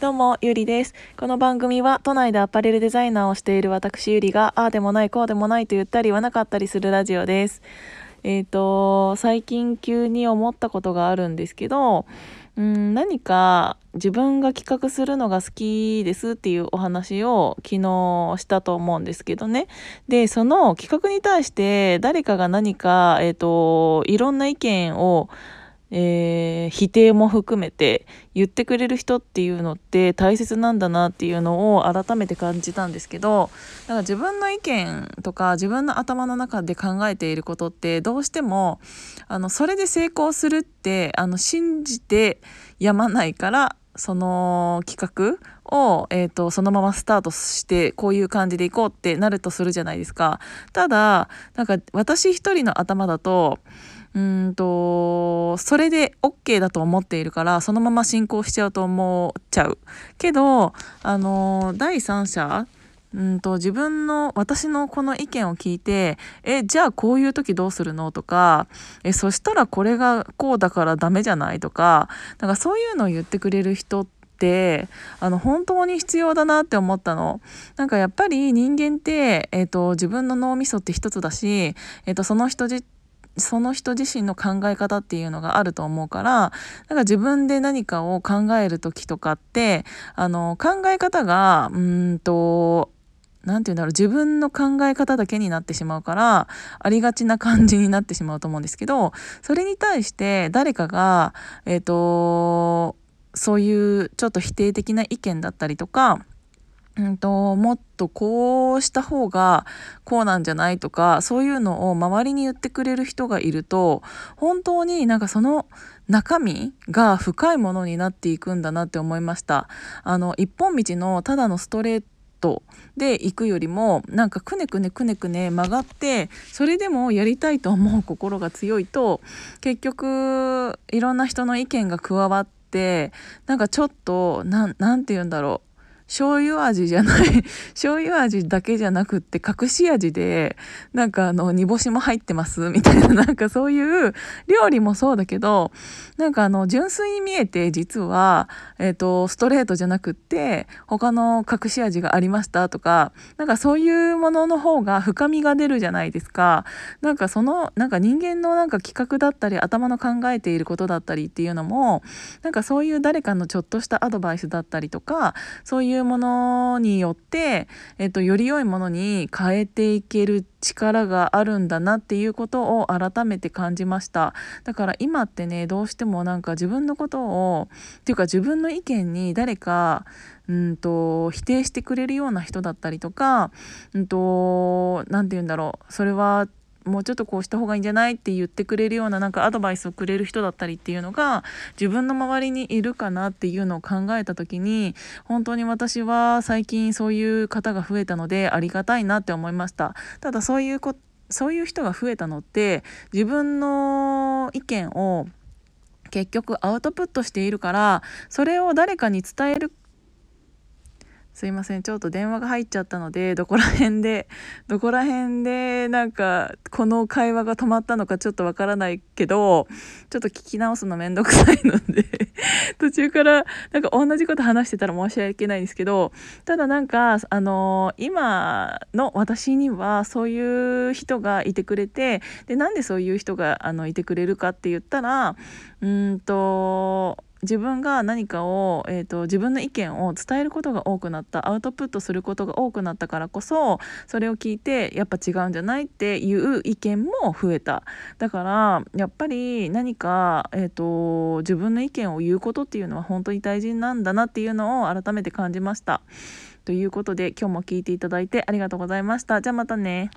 どうも、ゆりです。この番組は、都内でアパレルデザイナーをしている私ゆりが、ああでもない、こうでもないと言ったり言わなかったりするラジオです。えっ、と、最近急に思ったことがあるんですけど、うん、何か自分が企画するのが好きですっていうお話を昨日したと思うんですけどね。で、その企画に対して誰かが何か、えっ、と、いろんな意見をえー、否定も含めて言ってくれる人っていうのって大切なんだなっていうのを改めて感じたんですけどだから自分の意見とか自分の頭の中で考えていることってどうしてもあのそれで成功するってあの信じてやまないからその企画を、えーと、そのままスタートしてこういう感じでいこうってなるとするじゃないですか。ただなんか私一人の頭だとうんとそれで OK だと思っているからそのまま進行しちゃうと思っちゃう。けどあの第三者うんと自分の私のこの意見を聞いてえじゃあこういう時どうするのとかえそしたらこれがこうだからダメじゃないとかなんかそういうのを言ってくれる人ってあの本当に必要だなって思ったの。なんかやっぱり人間って、えーと、自分の脳みそって一つだし、えーとその人自その人自身の考え方っていうのがあると思うからなんか自分で何かを考える時とかってあの考え方がうんと何て言うんだろう自分の考え方だけになってしまうからありがちな感じになってしまうと思うんですけどそれに対して誰かがえっ、ー、とそういうちょっと否定的な意見だったりとかうんと、もっとこうした方がこうなんじゃないとか、そういうのを周りに言ってくれる人がいると、本当になんかその中身が深いものになっていくんだなって思いました。あの、一本道のただのストレートで行くよりも、なんかくねくねくねくね曲がって、それでもやりたいと思う 心が強いと、結局、いろんな人の意見が加わって、なんかちょっと、なん、なんて言うんだろう。醤油味じゃない。醤油味だけじゃなくって隠し味でなんかあの煮干しも入ってますみたいな なんかそういう料理もそうだけどなんかあの純粋に見えて実は、えーと、ストレートじゃなくって他の隠し味がありましたとかなんかそういうものの方が深みが出るじゃないですか。なんかそのなんか人間のなんか企画だったり頭の考えていることだったりっていうのもなんかそういう誰かのちょっとしたアドバイスだったりとかそういういうものによって、えっと、より良いものに変えていける力があるんだなっていうことを改めて感じました。だから今ってねどうしてもなんか自分のことをっていうか自分の意見に誰かうんと否定してくれるような人だったりとかうんと何て言うんだろう。それはもうちょっとこうした方がいいんじゃないって言ってくれるようななんかアドバイスをくれる人だったりっていうのが自分の周りにいるかなっていうのを考えた時に本当に私は最近そういう方が増えたのでありがたいなって思いました。ただそういうこそういう人が増えたのって自分の意見を結局アウトプットしているからそれを誰かに伝えるすいません。ちょっと電話が入っちゃったのでどこら辺で どこら辺でなんかこの会話が止まったのかちょっとわからないけどちょっと聞き直すのめんどくさいので 途中からなんか同じこと話してたら申し訳ないんですけどただなんかあの今の私にはそういう人がいてくれてでなんでそういう人があのいてくれるかって言ったらうんと自分が何かを、えーと、自分の意見を伝えることが多くなったアウトプットすることが多くなったからこそそれを聞いてやっぱ違うんじゃないっていう意見も増えただからやっぱり何か、えーと自分の意見を言うことっていうのは本当に大事なんだなっていうのを改めて感じました。ということで今日も聞いていただいてありがとうございました。じゃあまたね。